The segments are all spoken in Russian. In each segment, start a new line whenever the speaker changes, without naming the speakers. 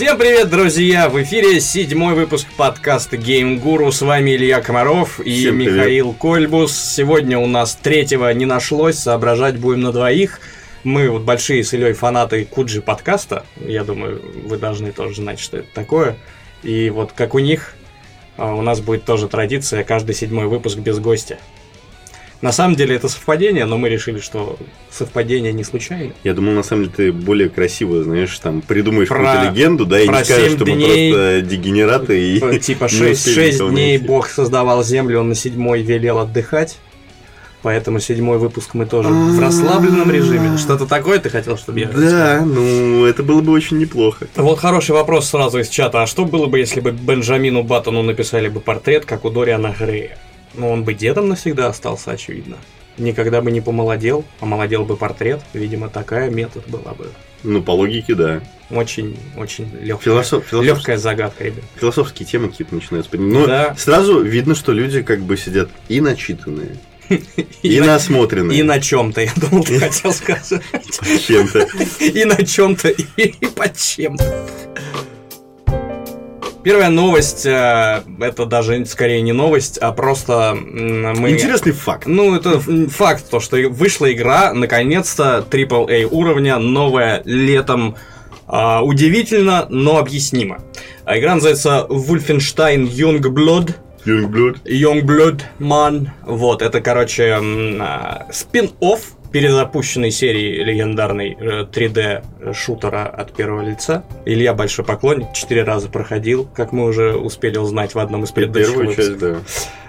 Всем привет, друзья! В эфире седьмой выпуск подкаста Game Guru. С вами Илья Комаров и
Всем привет.
Михаил Кольбус. Сегодня у нас третьего не нашлось, соображать будем на двоих. Мы вот большие с Ильей фанаты Куджи подкаста. Я думаю, вы должны тоже знать, что это такое. И вот как у них, а, у нас будет тоже традиция каждый седьмой выпуск без гостя. На самом деле это совпадение, но мы решили, что совпадение не случайно.
Я думал, на самом деле, ты более красиво, знаешь, там придумаешь
Про-
какую-то легенду, да, и не скажешь, что мы
дней.
просто дегенераты и
Типа
не
6,
успели никого
дней
найти.
Бог создавал землю, он на седьмой велел отдыхать. Поэтому седьмой выпуск мы тоже в расслабленном режиме. Что-то такое ты хотел, чтобы я?
Да, ну, это было бы очень неплохо.
Вот хороший вопрос сразу из чата. А что было бы, если бы Бенджамину Баттону написали бы портрет, как у Дориана Грея? Ну, он бы дедом навсегда остался, очевидно. Никогда бы не помолодел, помолодел бы портрет. Видимо, такая метод была бы.
Ну, по логике, да.
Очень, очень легкая,
Философ, философ-
легкая загадка, ребят.
Философские темы какие-то начинаются. Но
Да.
сразу видно, что люди как бы сидят и начитанные, и,
на-
насмотренные.
И на чем-то, я думал, ты хотел сказать.
чем-то.
И на чем-то, и под чем-то. Первая новость, э, это даже скорее не новость, а просто мы...
Интересный факт.
Ну, это факт, то, что вышла игра, наконец-то, AAA уровня, новая, летом. А, удивительно, но объяснимо. А игра называется Wolfenstein Youngblood.
Youngblood.
Youngblood Man. Вот, это, короче, а, спин-офф перезапущенной серии легендарной э, 3D-шутера от первого лица. Илья большой поклонник, четыре раза проходил, как мы уже успели узнать в одном из предыдущих
Первую
выпусков.
часть, да.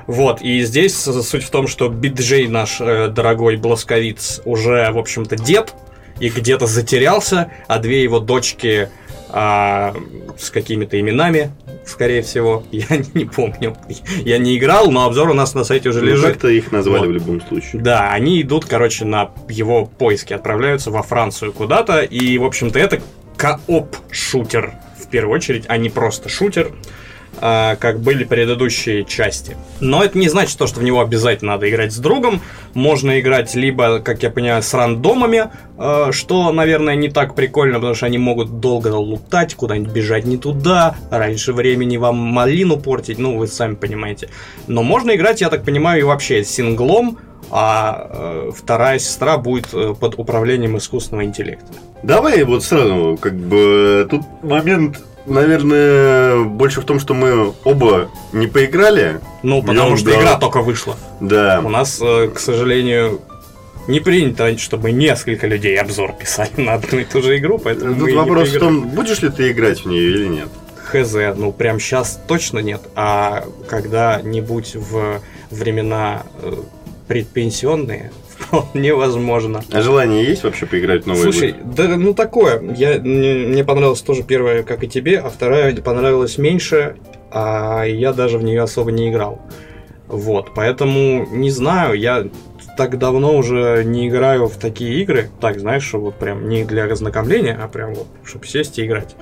Вот, и здесь суть в том, что Биджей наш э, дорогой Бласковиц уже, в общем-то, дед, и где-то затерялся, а две его дочки а, с какими-то именами, скорее всего, я не помню. Я не играл, но обзор у нас на сайте уже
Ну,
лежит.
как-то их назвали
Вот.
в любом случае.
Да, они идут, короче, на его поиски, отправляются во Францию куда-то, и, в общем-то, это кооп-шутер, в первую очередь, а не просто шутер, как были предыдущие части. Но это не значит то, что в него обязательно надо играть с другом. Можно играть либо, как я понимаю, с рандомами, а, что, наверное, не так прикольно, потому что они могут долго лутать, куда-нибудь бежать не туда, раньше времени вам малину портить, ну, вы сами понимаете. Но можно играть, я так понимаю, и вообще синглом, а э, вторая сестра будет э, под управлением искусственного интеллекта.
Давай вот сразу, как бы, тут момент, наверное, больше в том, что мы оба не поиграли.
Ну, потому что игра только вышла.
Да.
У нас, э, к сожалению, не принято, чтобы несколько людей обзор писали на одну и ту же игру, поэтому
Тут вопрос в том, будешь ли ты играть в нее или нет.
Хз, ну прям сейчас точно нет, а когда-нибудь в времена э, предпенсионные вполне возможно.
А желание есть вообще поиграть в новую
Слушай,
игру?
да ну такое. Я, мне, мне понравилась тоже первая, как и тебе, а вторая понравилась меньше, а я даже в нее особо не играл. Вот, поэтому не знаю, я так давно уже не играю в такие игры. Так, знаешь, что вот прям не для ознакомления, а прям вот, чтобы сесть и играть.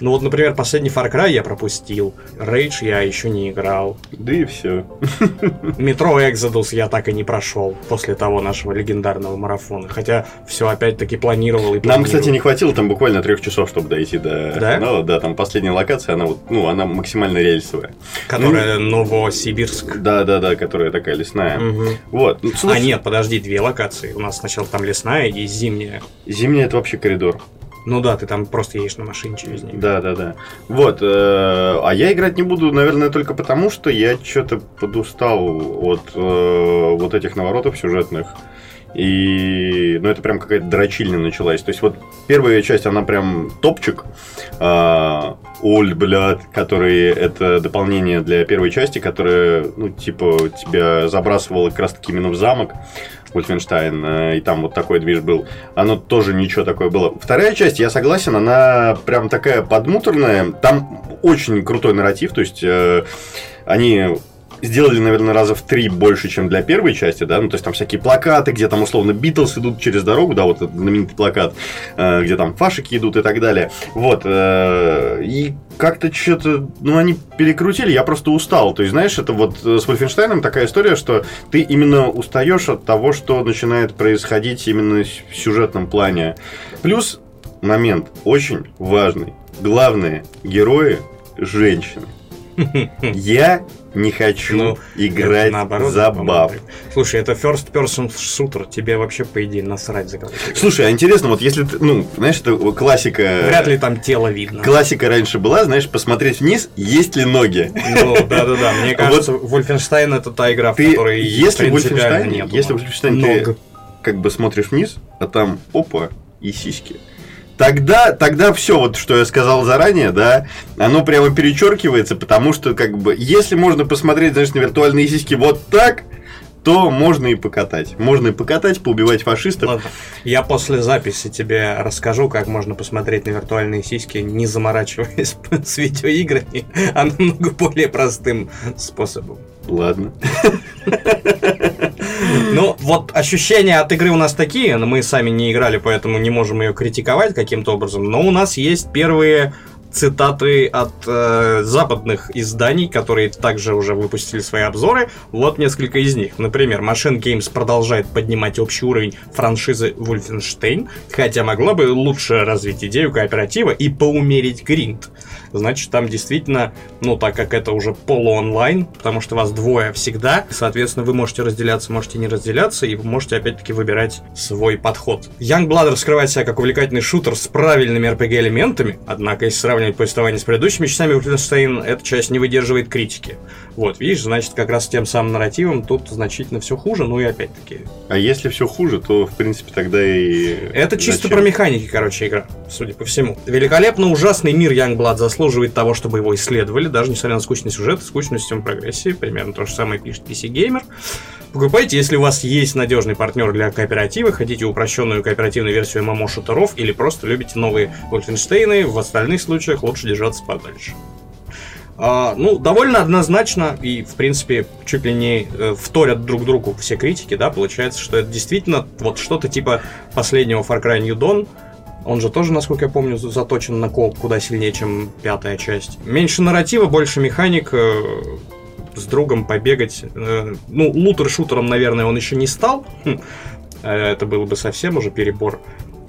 Ну вот, например, последний Far Cry я пропустил, Rage я еще не играл,
Да и все.
Метро Exodus я так и не прошел после того нашего легендарного марафона. Хотя все опять-таки планировал и
Нам,
планировал.
кстати, не хватило там буквально трех часов, чтобы дойти до
Да?
финала. Да, там последняя локация, она вот, ну, она максимально рельсовая.
Которая Новосибирск.
Да, да, да, которая такая лесная.
Мгм.
Вот. Ну,
А нет, подожди, две локации. У нас сначала там лесная и зимняя.
Зимняя это вообще коридор.
Ну да, ты там просто едешь на машине через нее.
Да, да, да. Вот. э, а я играть не буду, наверное, только потому, что я что-то подустал от э, вот этих наворотов сюжетных. И, ну, это прям какая-то дрочильня началась. То есть, вот первая часть, она прям топчик. А, Оль, блядь, который это дополнение для первой части, которое, ну, типа, тебя забрасывало как раз-таки именно в замок. Wolfenstein, э, и там вот такой движ был. Оно тоже ничего такое было. Вторая часть, я согласен, она прям такая подмуторная. Там очень крутой нарратив, то есть э, они сделали, наверное, раза в три больше, чем для первой части, да, ну, то есть там всякие плакаты, где там условно Битлз идут через дорогу, да, вот этот знаменитый плакат, э, где там фашики идут и так далее, вот, э, и как-то что-то, ну, они перекрутили, я просто устал, то есть, знаешь, это вот э, с Вольфенштейном такая история, что ты именно устаешь от того, что начинает происходить именно в сюжетном плане, плюс момент очень важный, главные герои женщины. Я не хочу
Ну,
играть
Наоборот,
за баб.
Слушай, это first person shooter, тебе вообще, по идее, насрать за кого
Слушай, а интересно, вот если ты, ну, знаешь, это классика...
Вряд ли там тело видно.
Классика раньше была, знаешь, посмотреть вниз, есть ли ноги.
Ну, да-да-да, мне кажется, Wolfenstein это та игра, в
Ты,
которой
если в
принципиально нету
если в Wolfenstein ты как бы смотришь вниз, а там опа и сиськи. Тогда, тогда все, вот что я сказал заранее, да, оно прямо перечеркивается, потому что, как бы, если можно посмотреть, знаешь, на виртуальные сиськи вот так, то можно и покатать. Можно и покатать, поубивать фашистов.
Ладно, я после записи тебе расскажу, как можно посмотреть на виртуальные сиськи, не заморачиваясь с видеоиграми, а намного более простым способом.
Ладно.
Ну, вот ощущения от игры у нас такие, но мы сами не играли, поэтому не можем ее критиковать каким-то образом, но у нас есть первые цитаты от э, западных изданий, которые также уже выпустили свои обзоры. Вот несколько из них. Например, Machine Games продолжает поднимать общий уровень франшизы Wolfenstein, хотя могла бы лучше развить идею кооператива и поумерить гринд. Значит, там действительно, ну, так как это уже полуонлайн, потому что вас двое всегда, соответственно, вы можете разделяться, можете не разделяться, и вы можете, опять-таки, выбирать свой подход. Youngblood раскрывает себя как увлекательный шутер с правильными RPG-элементами, однако, если сравнивать повествование с предыдущими частями Wolfenstein, эта часть не выдерживает критики. Вот, видишь, значит, как раз с тем самым нарративом тут значительно все хуже, ну и опять-таки...
А если все хуже, то, в принципе, тогда и...
Это чисто
зачем?
про механики, короче, игра, судя по всему. Великолепно ужасный мир Youngblood заслуживает того, чтобы его исследовали, даже несмотря на скучный сюжет и скучную систему прогрессии. Примерно то же самое пишет PC Gamer. Покупайте, если у вас есть надежный партнер для кооператива, хотите упрощенную кооперативную версию ММО шутеров или просто любите новые Wolfenstein, в остальных случаях лучше держаться подальше. А, ну, довольно однозначно и, в принципе, чуть ли не э, вторят друг другу все критики, да, получается, что это действительно вот что-то типа последнего Far Cry New Dawn, он же тоже, насколько я помню, за- заточен на кооп куда сильнее, чем пятая часть. Меньше нарратива, больше механик, э, с другом побегать. Э, ну, лутер-шутером, наверное, он еще не стал. Хм, э, это было бы совсем уже перебор.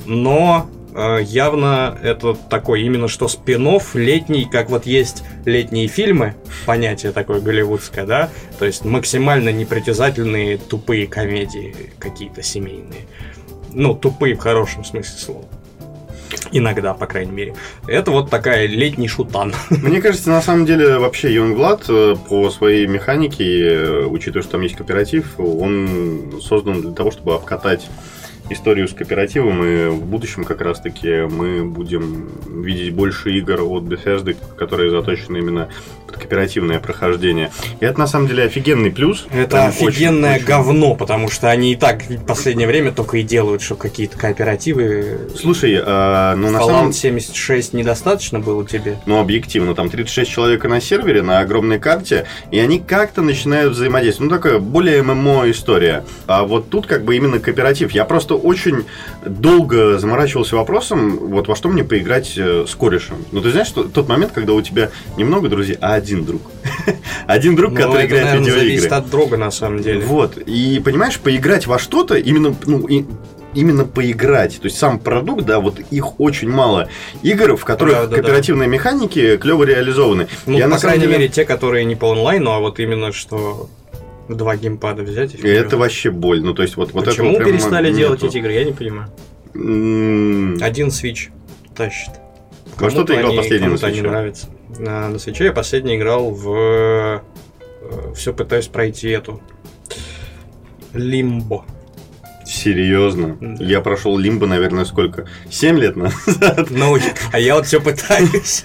Но явно это такой именно что спин летний, как вот есть летние фильмы, понятие такое голливудское, да, то есть максимально непритязательные тупые комедии какие-то семейные. Ну, тупые в хорошем смысле слова. Иногда, по крайней мере. Это вот такая летний шутан.
Мне кажется, на самом деле, вообще Youngblood э, по своей механике, э, учитывая, что там есть кооператив, он создан для того, чтобы обкатать историю с кооперативом, и в будущем как раз-таки мы будем видеть больше игр от Bethesda, которые заточены именно кооперативное прохождение. И это на самом деле офигенный плюс.
Это
очень-
офигенное
очень.
говно, потому что они и так в последнее время только и делают, что какие-то кооперативы.
Слушай, а, ну на самом
76 недостаточно было тебе?
ну, объективно, там 36 человек на сервере, на огромной карте, и они как-то начинают взаимодействовать. Ну, такая более ММО история. А вот тут как бы именно кооператив. Я просто очень долго заморачивался вопросом, вот во что мне поиграть э, с корешем. Ну, ты знаешь, что тот момент, когда у тебя немного друзей, а один друг. Один друг,
Ну,
который
это,
играет в
наверное, зависит
видеоигры.
от друга, на самом деле.
Вот. И понимаешь, поиграть во что-то, именно, ну, и- именно поиграть. То есть сам продукт, да, вот их очень мало. Игр, в которых
Да, да, да.
кооперативные механики клево реализованы.
Ну,
Я,
по крайней
деле,
мере, те, которые не по онлайну, а вот именно что два геймпада взять и
это вообще боль. Ну, то есть, вот, вот
Почему
прямо
перестали
нету.
делать эти игры, я не понимаю. Один Switch тащит.
Во что ты играл
они-
последний на
кому-то они
Switch'е?
нравятся. На, на свече я последний играл в... все пытаюсь пройти эту... Лимбо.
Серьезно?
Да.
Я прошел Лимбо, наверное, сколько? Семь лет назад?
Ну, а я вот все пытаюсь.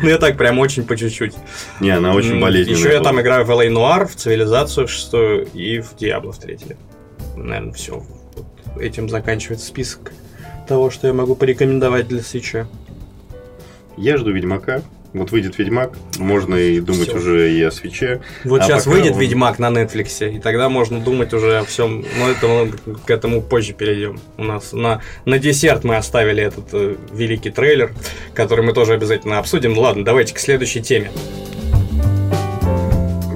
Ну, я так прям очень по чуть-чуть.
Не, она очень болезненная.
Еще я там играю в LA Noir, в Цивилизацию шестую и в Диабло в третьей. Наверное, все. этим заканчивается список того, что я могу порекомендовать для свеча.
Я жду Ведьмака. Вот выйдет Ведьмак, можно и думать
Всё.
уже и о свече.
Вот
А
сейчас выйдет
он-
Ведьмак на Netflix, и тогда можно думать уже о всем. Но это мы к этому позже перейдем. У нас на, на десерт мы оставили этот э, великий трейлер, который мы тоже обязательно обсудим. Ладно, давайте к следующей теме.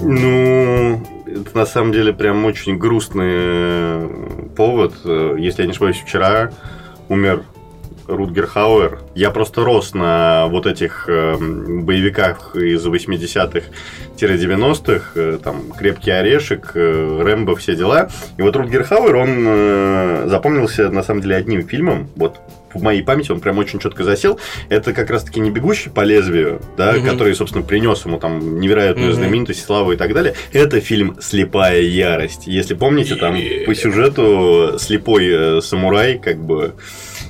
Ну, это на самом деле прям очень грустный э, повод. Э, Если я не ошибаюсь, вчера умер Рутгер Хауэр. Я просто рос на вот этих э, боевиках из 80-х-90-х, э, там, «Крепкий орешек», э, «Рэмбо», все дела. И вот Рутгер Хауэр, он э, запомнился, на самом деле, одним фильмом, вот в моей памяти он прям очень четко засел. Это как раз-таки не бегущий по лезвию, да,
Мгм.
который, собственно, принес ему там невероятную
Мгм.
знаменитость, славу и так далее. Это фильм Слепая ярость. Если помните, там по сюжету слепой э, самурай, как бы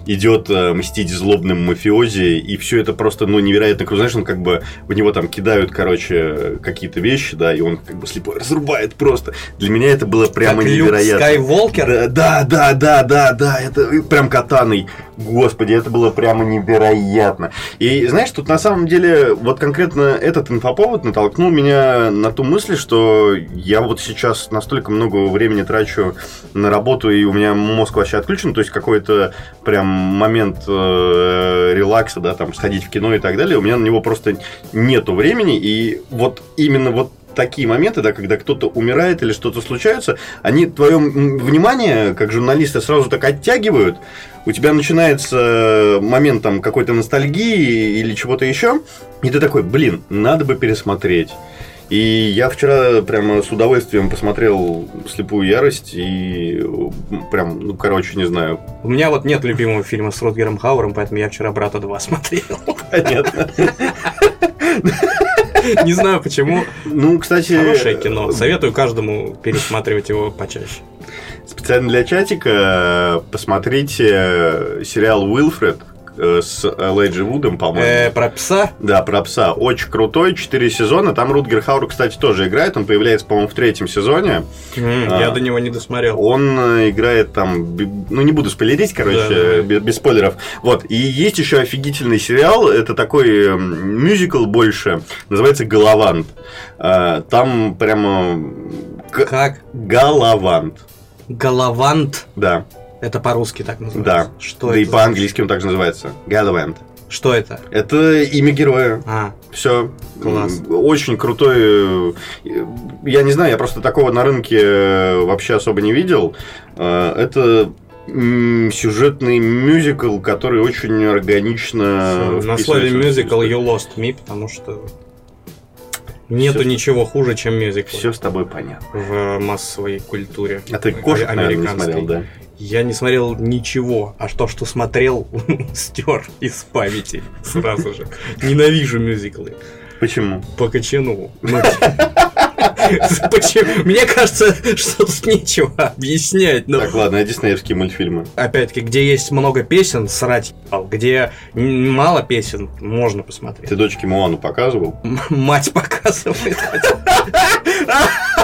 идет э, мстить злобным мафиози, и все это просто, ну, невероятно круто. Знаешь, он как бы, в него там кидают, короче, какие-то вещи, да, и он как бы слепой разрубает просто. Для меня это было прямо
как Люк
невероятно.
Скайволкер.
Да, да, да, да, да, это прям катаной. Господи, это было прямо невероятно. И знаешь, тут на самом деле вот конкретно этот инфоповод натолкнул меня на ту мысль, что я вот сейчас настолько много времени трачу на работу, и у меня мозг вообще отключен, то есть какой-то прям момент э, релакса, да, там сходить в кино и так далее, у меня на него просто нету времени, и вот именно вот такие моменты, да, когда кто-то умирает или что-то случается, они твое внимание, как журналисты, сразу так оттягивают. У тебя начинается момент там какой-то ностальгии или чего-то еще, и ты такой, блин, надо бы пересмотреть. И я вчера прямо с удовольствием посмотрел «Слепую ярость» и прям, ну, короче, не знаю,
У меня вот нет любимого фильма с Рутгером Хауэром, поэтому я вчера «Брата 2» смотрел.
понятно.
Не знаю почему.
Ну, кстати...
Хорошее кино. Советую каждому пересматривать его почаще.
Специально для чатика э, посмотрите сериал «Уилфред» э, с Элайджи Вудом, по-моему.
Э, Про пса.
Да, про пса. Очень крутой, 4 сезона. Там Рутгер Хауэр, кстати, тоже играет. Он появляется, по-моему, в третьем сезоне.
М,
А.
Я до него не досмотрел.
Он э, играет там... Ну, не буду спойлерить, короче,
Да, да.
без, без спойлеров. Вот. И есть еще офигительный сериал. Это такой м, мюзикл больше. Называется «Галавант». Э, Там прямо...
Как?
Галавант.
Галавант.
Да.
Это по-русски так называется.
Да.
Что
да
это?
и по-английски он также называется. Галавант.
Что это?
Это имя героя.
А,
Все.
Класс.
Очень крутой. э, Я не знаю, я просто такого на рынке э, вообще особо не видел. Э, Это сюжетный мюзикл, который очень органично.
на слове мюзикл you lost me, потому что нету
Всё.
ничего хуже, чем мюзикл
Все с тобой понятно.
в массовой культуре.
А ты кошек, наверное, не смотрел, да?
Я не смотрел ничего, а то, что смотрел, стер из памяти сразу же. Ненавижу мюзиклы.
Почему?
По кочану. Ну, Почему? Мне кажется, что тут нечего объяснять. но
Так, ладно, а диснеевские мультфильмы.
Опять-таки, где есть много песен, срать. Где мало песен, можно посмотреть.
Ты дочке Моану показывал?
М- Мать показывает.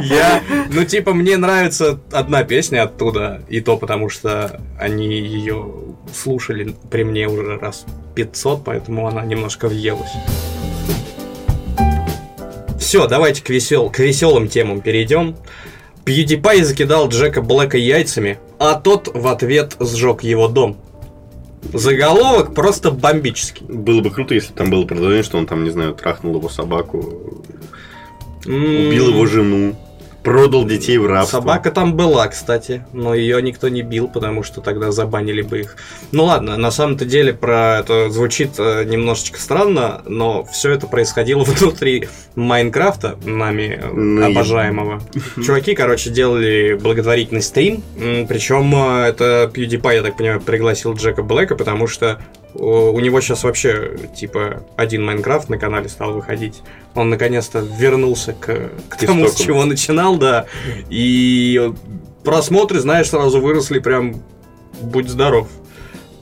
Я, ну типа, мне нравится одна песня оттуда, и то потому, что они ее слушали при мне уже раз 500, поэтому она немножко въелась. Все, давайте к, весел, к веселым темам перейдем. PewDiePie закидал Джека Блэка яйцами, а тот в ответ сжег его дом. Заголовок просто бомбический.
Было бы круто, если бы там было продолжение, что он там, не знаю, трахнул его собаку, Убил его жену, продал детей в рабство.
Собака там была, кстати, но ее никто не бил, потому что тогда забанили бы их. Ну ладно, на самом-то деле про это звучит э, немножечко странно, но все это происходило внутри Майнкрафта, нами э,
Ну,
обожаемого. Чуваки, короче, делали благотворительный стрим, причем это PewDiePie, я так понимаю, пригласил Джека Блэка, потому что э, у него сейчас вообще, типа, один Майнкрафт на канале стал выходить. Он наконец-то вернулся к, к тому, с чего начинал, да. И просмотры, знаешь, сразу выросли прям будь здоров.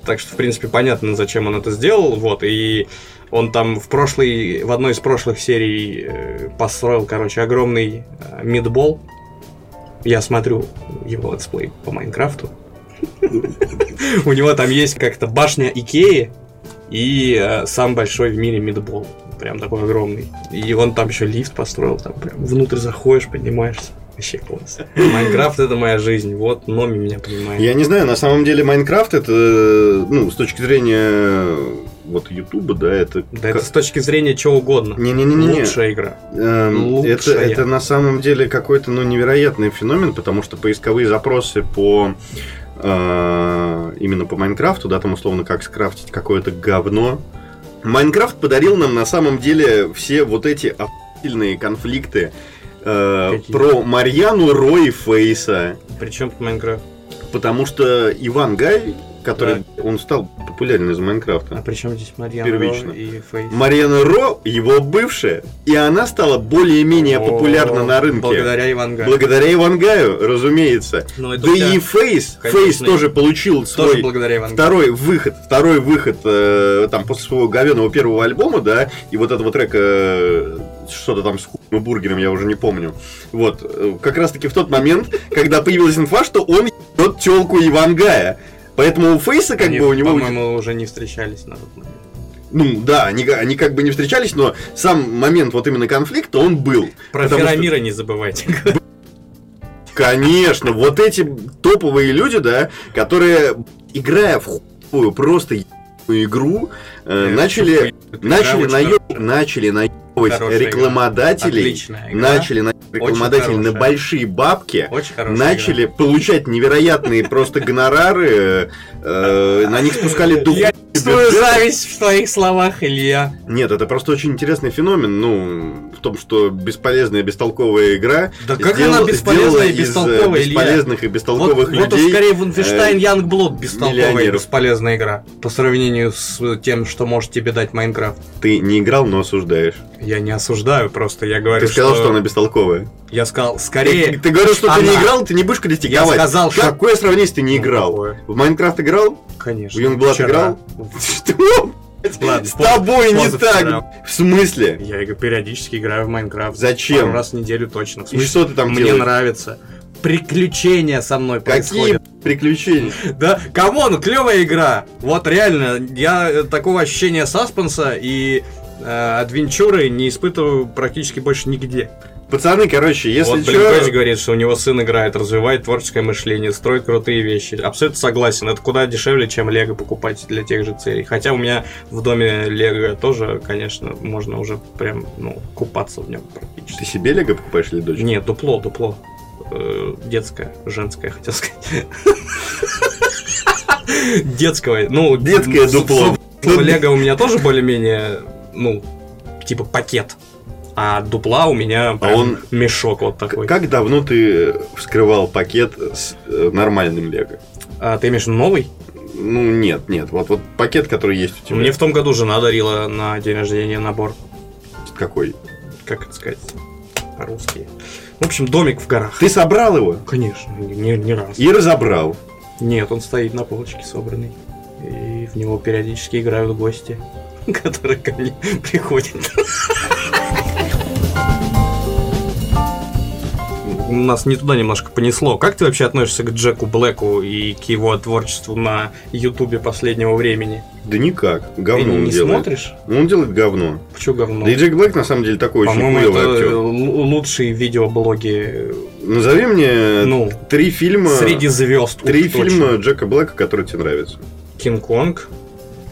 Так что, в принципе, понятно, зачем он это сделал. Вот, и он там в прошлой, в одной из прошлых серий э, построил, короче, огромный э, мидбол. Я смотрю его летсплей по Майнкрафту. У него там есть как-то башня Икеи и э, самый большой в мире meatball. Прям такой огромный. И он там еще лифт построил, там прям внутрь заходишь, поднимаешься. Вообще класс. Майнкрафт это моя жизнь. Вот Номи меня понимает.
Я не знаю, на самом деле Майнкрафт это, ну, с точки зрения вот Ютуба, да, это...
Да это с точки зрения чего угодно.
Не-не-не-не.
Лучшая игра.
Эм, Это,
Лучшая.
это на самом деле какой-то ну, невероятный феномен, потому что поисковые запросы по э, именно по Майнкрафту, да, там условно как скрафтить какое-то говно. Майнкрафт подарил нам на самом деле все вот эти охуительные конфликты э,
Какие?
про Марьяну Ро и Фейса.
Причем тут Майнкрафт?
Потому что Ивангай, который он стал популярен из
А
Майнкрафта.
при чем здесь Марьяна
Первично.
Ро и Фейс?
Марьяна Ро, его бывшая, и она стала более-менее популярна
О,
на рынке.
Благодаря Ивангаю.
Благодаря Ивангаю, разумеется.
Ну, это
Да и Фейс,
конечно,
Фейс тоже получил
тоже
свой второй выход, второй выход э, там после своего говенного первого альбома, да, и вот этого трека э, что-то там с и бургером, я уже не помню. Вот, э, как раз таки в тот момент, когда появилась инфа, что он ебет телку Ивангая. Поэтому у Фейса как
Они,
бы у него...
по-моему, уже не встречались на тот момент.
Ну да, они, они как бы не встречались, но сам момент вот именно конфликта, он был.
Про
Потому что-
Феромира не забывайте.
Конечно, вот эти топовые люди, да, которые, играя в хуевую, просто игру, э, начали, начали,
очень
наеб- начали наебывать
Хорошая игра.
рекламодателей,
игра.
начали наебывать рекламодателей на большие бабки, начали получать невероятные просто гонорары, э, на них спускали дух.
Я чувствую зависть в твоих словах, Илья.
Нет, это просто очень интересный феномен, ну, в том, что бесполезная, бестолковая игра
Да как
сделала-
она бесполезная и
из, э,
бестолковая, Илья?
бесполезных и
Вот,
бестолковых
вот уж
людей.
скорее Wolfenstein
э,
Youngblood бестолковая и бесполезная игра. По сравнению с тем, что может тебе дать Майнкрафт.
Ты не играл, но осуждаешь.
Я не осуждаю, просто я говорю,
Ты сказал, что, она бестолковая.
Я сказал,
Ты,
скорее...
ты говорил, что ты не
она.
играл, ты не будешь критиковать.
Я сказал, что-
Какое сравнение, если ты не
Ну,
играл?
какое?
В Майнкрафт играл?
Конечно.
В Youngblood
Вчера.
играл? Что?
Ладно,
С тобой не так. В смысле?
Я периодически играю в Майнкрафт.
Зачем?
Пару раз в неделю точно. В
И
смысле,
что ты там
мне
делаешь?
нравится. Приключения со мной
Какие
происходят.
приключения?
Да, come on, клевая игра. Вот реально, я такого ощущения саспенса и э, адвенчуры не испытываю практически больше нигде.
Пацаны, короче, если
вот, блин,
чё...
Коч говорит, что у него сын играет, развивает творческое мышление, строит крутые вещи. Абсолютно согласен. Это куда дешевле, чем Лего покупать для тех же целей. Хотя у меня в доме Лего тоже, конечно, можно уже прям, ну, купаться в нем
Ты
практически.
себе лего покупаешь или дочь?
Нет, Duplo, Duplo. Э, детское, женское, хотел сказать. Детского, ну...
Детское дупло.
Лего у меня тоже более-менее, ну, типа пакет. А дупла у меня прям
он-
мешок вот такой.
Как давно ты вскрывал пакет с э, нормальным лего?
А ты имеешь новый?
Ну, нет, нет. Вот, вот пакет, который есть у тебя.
Мне в том году жена дарила на день рождения набор.
Какой?
Как это сказать? По-русски. В общем, домик в горах.
Ты собрал его
Конечно, не, не раз.
и разобрал.
Нет, он стоит на полочке собранный. И в него периодически играют гости, которые ко мне приходят. Нас не туда немножко понесло. Как ты вообще относишься к Джеку Блэку и к его творчеству на Ютубе последнего времени?
Да никак.
Ты
Говно он
не
делает.
смотришь?
Ну, Он делает говно.
Почему говно?
Да и Джек Блэк на самом деле такой очень
По-моему,
хуёвый
это
актер.
лучшие видеоблоги
Назови мне
ну,
три фильма.
среди звезд.
Три
уж точно.
фильма Джека Блэка, которые тебе нравятся.
Кинг-Конг.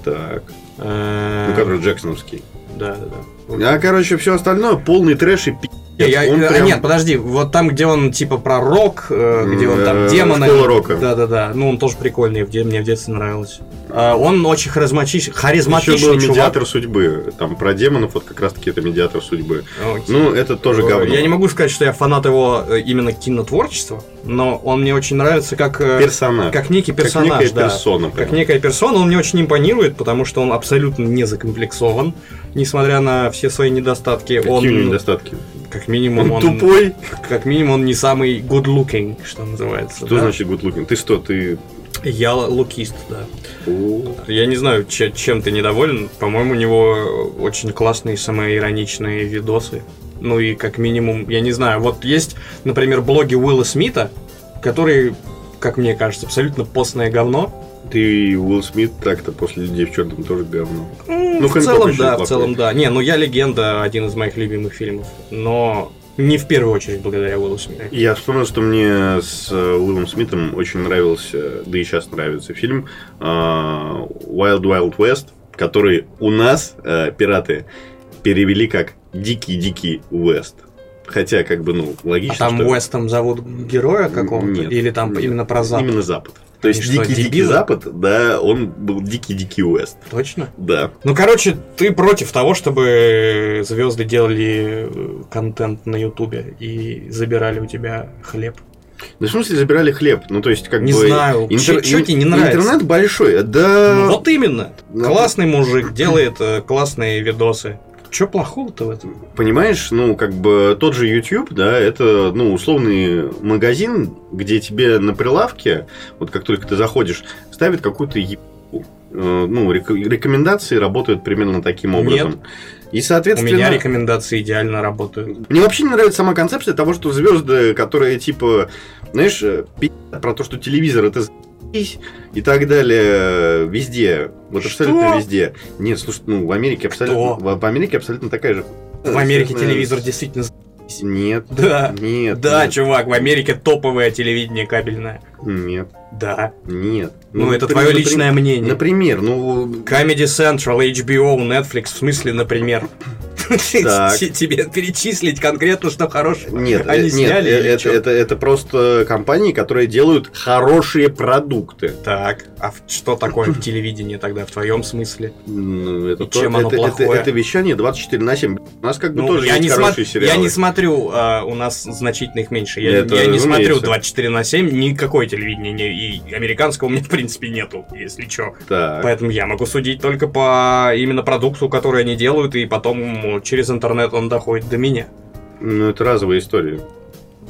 Так. Ну, который Джексоновский.
Да, да, да.
А, короче, все остальное полный трэш и пи***.
Я-
Он
а,
прям-
Нет, подожди, вот там, где он типа про рок, э, где он там
Э,
демона.
«Школа рока».
Да, да, да. Ну, он тоже прикольный, мне в детстве нравилось. А, Он очень харизматичный,
Еще
харизматичный
был
чувак.
медиатор судьбы. Там про демонов, вот как раз таки это медиатор судьбы.
Окей.
Ну, это тоже говно.
Я не могу сказать, что я фанат его э, именно кинотворчества, но он мне очень нравится как, э,
Персонаж.
как некий
Как
персонаж,
некая
да.
персона.
Как
прям.
некая персона, он мне очень импонирует, потому что он абсолютно не закомплексован, несмотря на все свои недостатки.
Какие
он,
у него недостатки?
как минимум,
Он
он,
тупой.
как минимум, он не самый good looking, что называется.
Что
да?
значит good looking? Ты что, ты...
Я лукист, да.
О,
Я не знаю, че- чем ты недоволен. По-моему, у него очень классные самоироничные видосы. Ну и как минимум, я не знаю, вот есть, например, блоги Уилла Смита, которые, как мне кажется, абсолютно постное говно.
Ты Уилл Смит так-то после людей в черном тоже говно.
Ну,
Ну,
в целом, да, в
плохой.
целом, да. Не, ну я легенда, один из моих любимых фильмов. Но не в первую очередь благодаря Уиллу Смиту.
Я вспомнил, что мне с э, Уиллом Смитом очень нравился, да и сейчас нравится фильм э, Wild Wild West, который у нас э, пираты перевели как Дикий-Дикий Уэст. Хотя, как бы, ну,
А
логично,
там
что
Уэстом зовут героя какого-то? Или там
Нет.
именно про Запад?
именно Запад. То есть
что,
Дикий-Дикий? Запад, да, он был Дикий-Дикий Уэст.
Точно?
Да.
Ну, короче, ты против того, чтобы звезды делали э, контент на Ютубе и забирали у тебя хлеб.
Да в смысле забирали хлеб? Ну, то есть, как
Не
бы...
знаю, чё- чё
ин-
тебе не нравится?
Интернет большой, да...
Ну, вот именно.
Ну,
Классный мужик, делает э, классные видосы. Че плохого-то в этом?
Понимаешь, ну, как бы тот же YouTube, да, это, ну, условный магазин, где тебе на прилавке, вот как только ты заходишь, ставят какую-то ебу. Э, Ну, рек- рекомендации работают примерно таким образом. И,
У
соответственно...
меня рекомендации идеально работают.
Мне вообще не нравится сама концепция того, что звезды, которые типа, знаешь, пи***ят про то, что телевизор это и так далее, везде, вот
Что?
абсолютно везде. Нет, слушай, ну в Америке абсолютно,
Кто?
в, Америке абсолютно такая же.
В Америке
Соответственно,
телевизор действительно...
Нет,
Да.
нет,
Да,
нет,
чувак, в Америке топовое телевидение кабельное.
нет,
Да.
нет.
Ну, это
например,
твое личное мнение.
Например, ну
Comedy Central, HBO, Netflix, в смысле, например. Тебе перечислить конкретно, что хорошего
нет,
они
э, нет,
сняли
э, это, это, это просто компании, которые делают хорошие продукты.
Так, а что такое телевидение тогда в твоем смысле?
Ну, это,
И
то-
чем оно
это, это-
плохое?
это вещание 24 на 7. У нас как бы
Ну,
тоже
я,
есть
не
хорошие
смо-
сериалы.
я не смотрю, а, у нас значительно их меньше. Я,
Это
я не смотрю
разумеется.
24 на 7, никакой телевидения, не- и американского у меня в принципе нету, если что.
Так.
Поэтому я могу судить только по именно продукту, который они делают, и потом м, через интернет он доходит до меня.
Ну, это разовая история.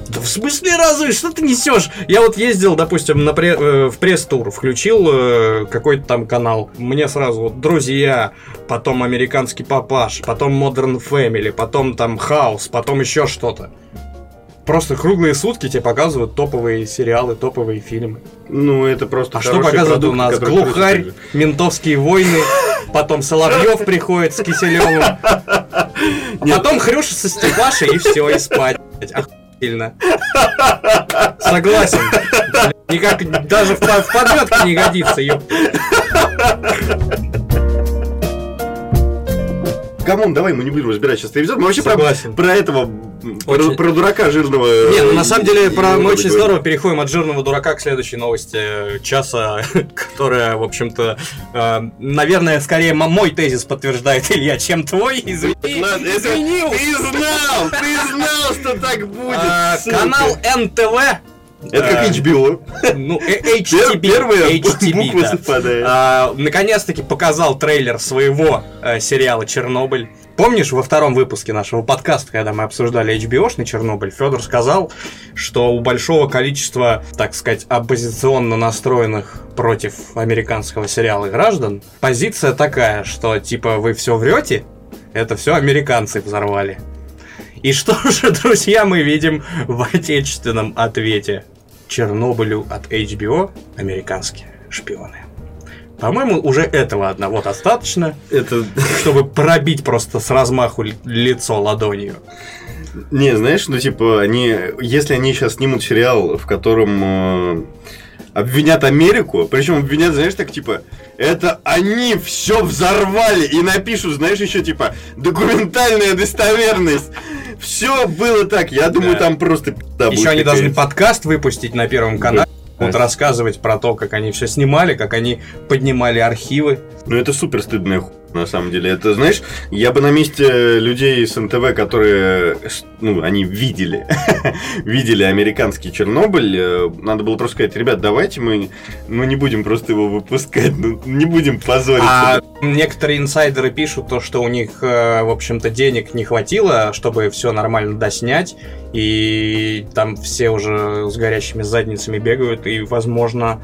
Да в смысле разве? Что ты несешь? Я вот ездил, допустим, на пре- э, в пресс-тур, включил э, какой-то там канал. Мне сразу вот друзья, потом американский папаш, потом Modern Family, потом там Хаус, потом еще что-то. Просто круглые сутки тебе показывают топовые сериалы, топовые фильмы.
Ну, это просто
А что показывают у
продукт,
нас?
который
Глухарь, ментовские войны, потом Соловьев приходит с Киселевым, потом Хрюша со Степашей и все, и спать. Охуительно. Согласен. Никак даже в, в подметке не годится, ёп.
Come on, давай мы не будем разбирать сейчас телевизор. Мы вообще про,
Согласен.
про этого, м, про,
Очень.
про дурака жирного.
Не, ну на самом деле про,
мы
мы очень здорово переходим от жирного дурака к следующей новости э, часа, которая, в общем-то, э, наверное, скорее мой тезис подтверждает, Илья, чем твой. Извини, извини,
Ты знал, ты знал, что так будет.
А, канал НТВ.
Это как
а,
HBO.
Ну, э, HTB. Да.
совпадает.
А, Наконец-таки показал трейлер своего э, сериала Чернобыль. Помнишь, во втором выпуске нашего подкаста, когда мы обсуждали HBO-шный Чернобыль, Федор сказал, что у большого количества, так сказать, оппозиционно настроенных против американского сериала граждан позиция такая, что типа вы все врете, это все американцы взорвали. И что же, друзья, мы видим в отечественном ответе Чернобылю от HBO американские шпионы. По-моему, уже этого одного достаточно,
Это...
чтобы пробить просто с размаху ли- лицо ладонью.
Не, знаешь, ну типа, они, если они сейчас снимут сериал, в котором э, обвинят Америку, причем обвинят, знаешь, так типа, это они все взорвали и напишут, знаешь, еще типа, документальная достоверность. Все было так, я думаю,
Да.
там просто пизда
Еще они должны подкаст выпустить на Первом канале, вот рассказывать про то, как они все снимали, как они поднимали архивы.
Ну это супер стыдная хуйня, на самом деле. Это, знаешь, я бы на месте людей с НТВ, которые, ну, они видели, видели американский Чернобыль, э, надо было просто сказать, ребят, давайте мы, мы не будем просто его выпускать, ну, не будем позориться.
А некоторые инсайдеры пишут то, что у них, э, в общем-то, денег не хватило, чтобы все нормально доснять, и там все уже с горящими задницами бегают, и, возможно,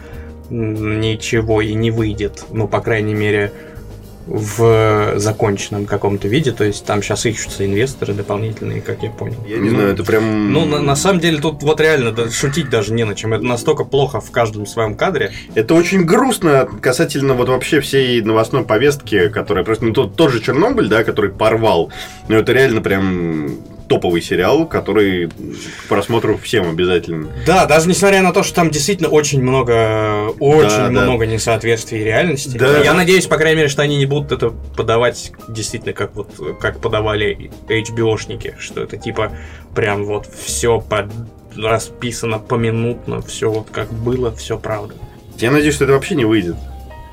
ничего и не выйдет. Ну, по крайней мере, в законченном каком-то виде. То есть там сейчас ищутся инвесторы дополнительные, как я понял.
Я не знаю, это прям...
Ну, на, на самом деле, тут вот реально да, шутить даже не на чем. Это настолько плохо в каждом своем кадре.
Это очень грустно касательно вот вообще всей новостной повестки, которая просто... Ну, тот, тот же Чернобыль, да, который порвал. Но это реально прям топовый сериал, который к просмотру всем обязательно.
Да, даже несмотря на то, что там действительно очень много, очень
Да, да.
много несоответствий реальности.
Да.
Я надеюсь, по крайней мере, что они не будут это подавать действительно как вот как подавали HBO-шники, что это типа прям вот все расписано поминутно, все вот как было, все правда.
Я надеюсь, что это вообще не выйдет.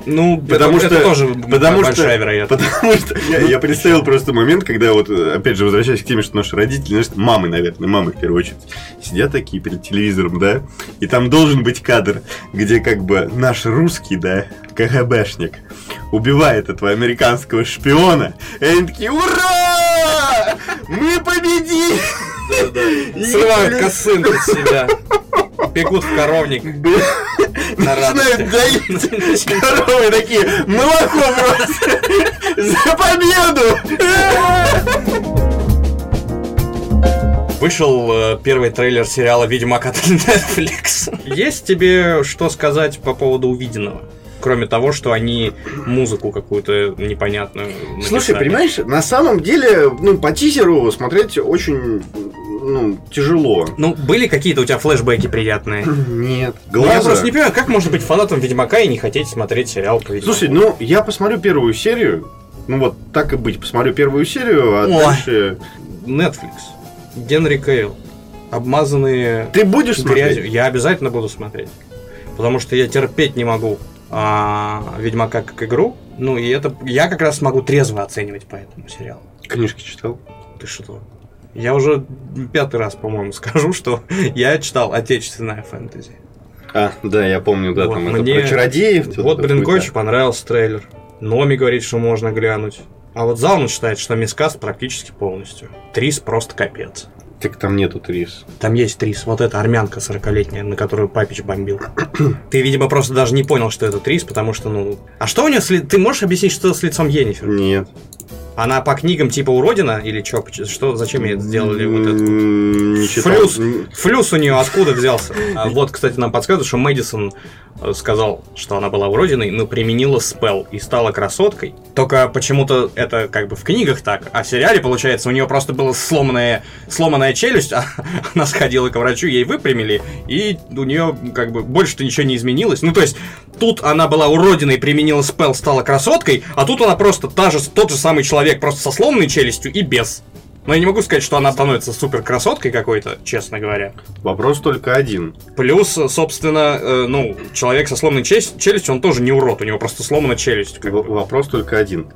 Ну,
Потому
это,
что-
это тоже
потому
большая
что-
вероятность.
Потому что я, я представил просто момент, когда вот, опять же, возвращаясь к теме, что наши родители, знаешь, мамы, наверное, мамы в первую очередь, сидят такие перед телевизором, да, и там должен быть кадр, где как бы наш русский, да, КГБшник убивает этого американского шпиона, и они такие, ура! Мы победили!
Срывают косынку с себя. Бегут в коровник.
Начинают доить коровы такие, молоко просто! За победу!
Вышел э, первый трейлер сериала «Ведьмак» от Netflix. Есть тебе что сказать по поводу увиденного? Кроме того, что они музыку какую-то непонятную
Слушай,
написали.
понимаешь, на самом деле, ну, по тизеру смотреть очень, ну, тяжело.
Ну, были какие-то у тебя флешбеки приятные?
Нет.
Ну, Я
Глаза.
просто не понимаю, как можно быть фанатом Ведьмака и не хотеть смотреть сериал по Ведьмаку?
Слушай, ну, я посмотрю первую серию, ну вот так и быть, посмотрю первую серию, а
Ой.
дальше...
Netflix, Генри Кейл, обмазанные
Ты будешь
грязью.
смотреть?
Я обязательно буду смотреть. Потому что я терпеть не могу а, Ведьмака как игру. Ну, и это я как раз могу трезво оценивать по этому сериалу.
Книжки читал?
Ты что? Я уже пятый раз, по-моему, скажу, что я читал отечественное фэнтези.
А, да, я помню, да,
Вот,
там это
мне-
про чародеев.
Вот, очень понравился трейлер. Номи говорит, что можно глянуть. А вот Залман считает, что мискаст практически полностью. Трис просто капец.
Так там нету Трис.
Там есть Трис, вот эта армянка 40-летняя, на которую Папич бомбил. Ты, видимо, просто даже не понял, что это Трис, потому что, ну... А что у нее с ли- Ты можешь объяснить, что с лицом Енифер?
Нет.
Она по книгам типа уродина или чё? Что, зачем ей сделали вот это? вот?
М, Не читал.
Флюс. Флюс у нее откуда взялся? А вот, кстати, нам подсказывают, что Мэдисон э, сказал, что она была уродиной, но применила спел и стала красоткой. Только почему-то это как бы в книгах так, а в сериале, получается, у нее просто была сломанная, сломанная челюсть, а она сходила к врачу, ей выпрямили, и у нее как бы больше-то ничего не изменилось. Ну, то есть, тут она была уродиной, применила спел, стала красоткой, а тут она просто та же, тот же самый человек, просто со сломанной челюстью и без. Но я не могу сказать, что она становится супер красоткой какой-то, честно говоря.
Вопрос только один.
Плюс, собственно, э, ну, человек со сломанной челюсть- челюстью, он тоже не урод, у него просто сломана челюсть. как бы.
Вопрос только один.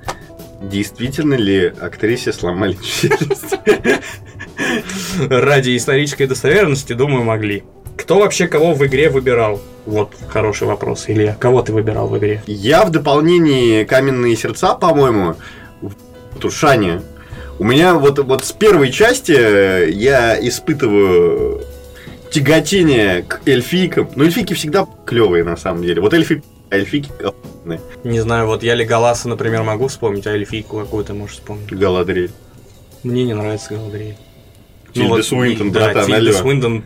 Действительно ли актрисе сломали челюсть?
Ради исторической достоверности, думаю, могли. Кто вообще кого в игре выбирал? Вот хороший вопрос, Илья. Кого ты выбирал в игре?
Я в дополнении «Каменные сердца», по-моему, в Тушане, у меня вот, вот с первой части э, я испытываю тяготение к эльфийкам. Но эльфийки всегда клевые на самом деле. Вот эльфи, эльфийки охуенные.
Не знаю, вот я Леголаса, например, могу вспомнить, а эльфийку какую ты можешь вспомнить.
Галадриэль.
Мне не нравится Галадриэль.
Тильда Суинтон,
да,
братан,
Тильда. Суинтон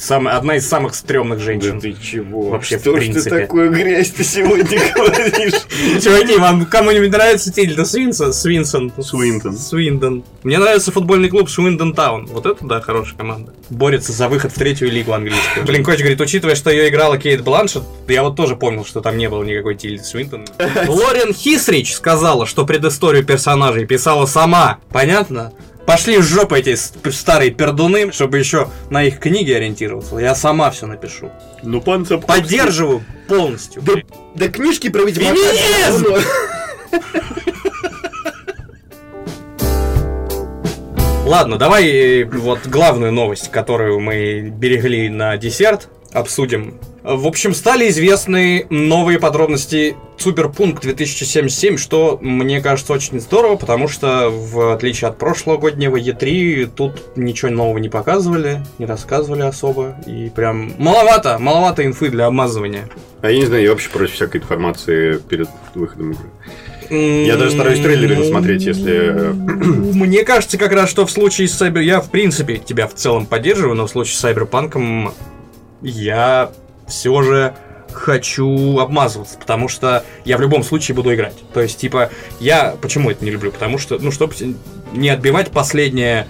самая, одна из самых стрёмных
Да
женщин.
ты чего?
Вообще,
Что
в
ж
принципе.
ты такую грязь ты сегодня говоришь?
Чуваки, вам кому-нибудь нравится Тильда Свинсон? Свинсон?
Суинтон.
Свиндон. Мне нравится футбольный клуб Свиндон Таун. Вот это, да, хорошая команда. Борется за выход в третью лигу английскую. Блин, Коч говорит, учитывая, что ее играла Кейт Бланшет, я вот тоже помнил, что там не было никакой Тильды Свинтон. Лорен Хисрич сказала, что предысторию персонажей писала сама. Понятно? Пошли в жопу эти старые пердуны, чтобы еще на их книги ориентироваться. Я сама все напишу.
Ну, пан Сапковский-
Поддерживаю полностью.
Да, да книжки про Ведьмака.
Феминизм! Ладно, давай э, вот главную новость, которую мы берегли на десерт, обсудим. В общем, стали известны новые подробности Суперпункт 2077, что мне кажется очень здорово, потому что в отличие от прошлогоднего E3 тут ничего нового не показывали, не рассказывали особо, и прям маловато, маловато инфы для обмазывания.
А я не знаю, я вообще против всякой информации перед выходом игры. Я даже стараюсь трейлеры не смотреть, если...
Мне кажется, как раз, что в случае с Cyber... Я, в принципе, тебя в целом поддерживаю, но в случае с Cyberpunk я все же хочу обмазываться, потому что я в любом случае буду играть. То есть, типа, я почему это не люблю? Потому что, ну, чтобы не отбивать последнее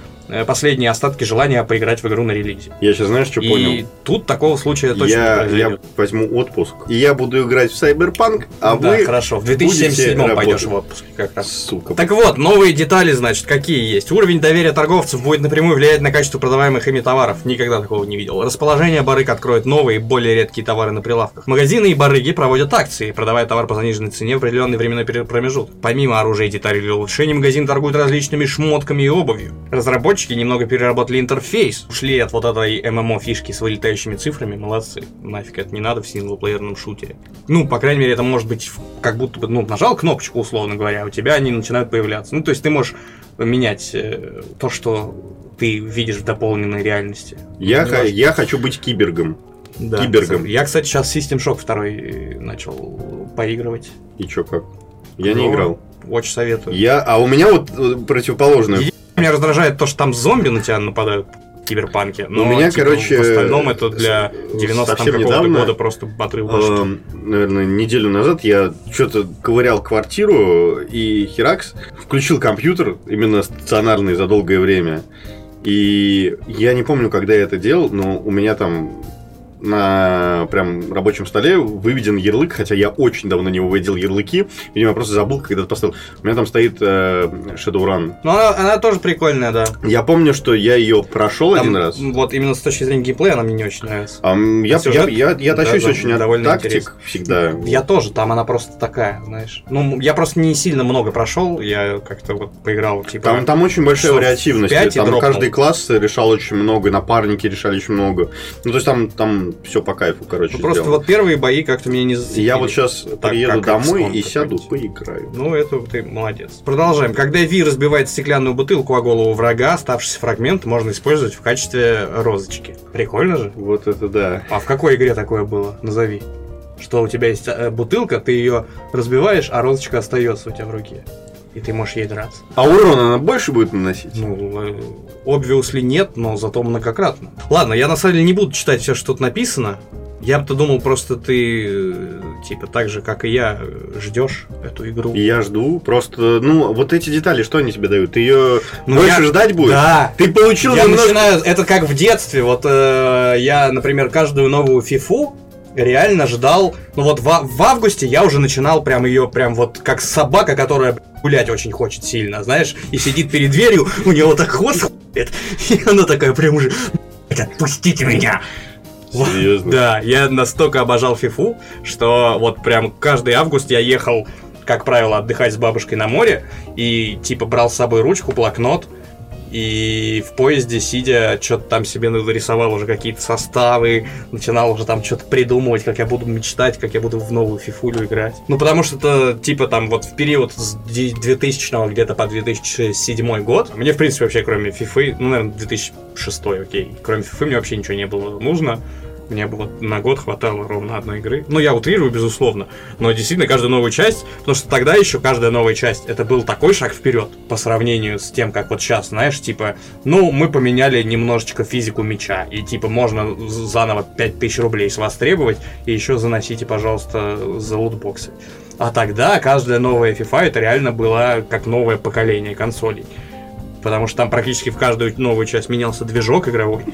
последние остатки желания поиграть в игру на релизе.
Я сейчас знаешь, что
И
понял?
тут такого случая точно не
Я, я
произойдет.
возьму отпуск, и я буду играть в Cyberpunk, а
да,
вы...
хорошо. В
будете
2077 пойдешь в отпуск как раз.
Сука.
Так вот, новые детали, значит, какие есть. Уровень доверия торговцев будет напрямую влиять на качество продаваемых ими товаров. Никогда такого не видел. Расположение барыг откроет новые, более редкие товары на прилавках. Магазины и барыги проводят акции, продавая товар по заниженной цене в определенный временной промежуток. Помимо оружия и деталей для улучшения, магазин торгует различными шмотками и обувью. Разработчики немного переработали интерфейс. Ушли от вот этой ММО фишки с вылетающими цифрами. Молодцы. Нафиг это не надо в синглплеерном шутере. Ну, по крайней мере, это может быть как будто бы, ну, нажал кнопочку, условно говоря, у тебя они начинают появляться. Ну, то есть ты можешь менять э, то, что ты видишь в дополненной реальности.
Я,
важно.
я хочу быть кибергом.
Да,
Кибергом.
Я, кстати, сейчас System Shock 2 начал поигрывать.
И чё, как? Я не
Ну,
играл.
Очень советую.
Я, а у меня вот э, противоположное.
Е- Меня раздражает то, что там зомби на тебя нападают в киберпанке. Но,
У меня,
типа,
короче,
В остальном это для
с-
90 там
совсем
какого-то
недавно,
года просто отрыв.
Эм, наверное, неделю назад я что-то ковырял квартиру, и Херакс включил компьютер, именно стационарный за долгое время. И я не помню, когда я это делал, но у меня там на прям рабочем столе выведен ярлык, хотя я очень давно не выводил ярлыки. Видимо, я просто забыл, когда это поставил. У меня там стоит э, Shadowrun.
Ну, она, она тоже прикольная, да.
Я помню, что я ее прошел
Там,
один раз.
Вот именно с точки зрения геймплея она мне не очень нравится.
М, я,
Сюжет,
я, я, я тащусь
да,
очень от
довольно
тактик
интересно.
всегда.
Я тоже, там она просто такая, знаешь. Ну, я просто не сильно много прошел, я как-то вот поиграл, типа...
Там, там очень большая вариативность. Там
дропнул.
каждый класс решал очень много, напарники решали очень много. Ну, то есть там, там все по кайфу, короче.
Ну, просто вот первые бои как-то меня не зацепили.
Я вот сейчас
Так,
приеду домой и сяду,
какой-нибудь.
поиграю.
Ну, это ты молодец. Продолжаем. Когда Ви разбивает стеклянную бутылку о голову врага, оставшийся фрагмент можно использовать в качестве розочки. Прикольно же?
Вот это да.
А в какой игре такое было? Назови. Что у тебя есть э, бутылка, ты ее разбиваешь, а розочка остается у тебя в руке. И ты можешь ей драться.
А урон она больше будет наносить?
Ну, э, obviously нет, но зато многократно. Ладно, я на самом деле не буду читать все, что тут написано. Я бы-то думал, просто ты, э, типа, так же, как и я, ждешь эту игру.
Я жду. Просто, ну, вот эти детали, что они тебе дают? Ты ее
Ну,
больше
я-
ждать будешь?
Да,
Ты получил
я
немножко...
начинаю, это как в детстве, вот э, я, например, каждую новую фифу реально ждал, ну вот в, в августе я уже начинал прям ее, прям вот как собака, которая гулять очень хочет сильно, знаешь, и сидит перед дверью, у нее вот так хвост хует, и она такая прям уже, «Б***ь, отпустите меня.
Серьезно?
Да, я настолько обожал фифу, что вот прям каждый август я ехал, как правило, отдыхать с бабушкой на море, и типа брал с собой ручку, блокнот, и в поезде, сидя, что-то там себе нарисовал уже какие-то составы, начинал уже там что-то придумывать, как я буду мечтать, как я буду в новую фифулю играть. Ну, потому что это, типа, там, вот в период с де- 2000 где-то по 2007 год, мне, в принципе, вообще, кроме фифы, ну, наверное, 2006, окей, кроме фифы мне вообще ничего не было нужно. Мне было на год хватало ровно одной игры. Ну, я утрирую, безусловно. Но действительно, каждая новая часть, потому что тогда еще каждая новая часть, это был такой шаг вперед по сравнению с тем, как вот сейчас, знаешь, типа, ну, мы поменяли немножечко физику меча, и типа можно заново 5000 рублей с вас требовать, и еще заносите, пожалуйста, за лутбоксы. А тогда каждая новая FIFA это реально была как новое поколение консолей. Потому что там практически в каждую новую часть менялся движок игровой.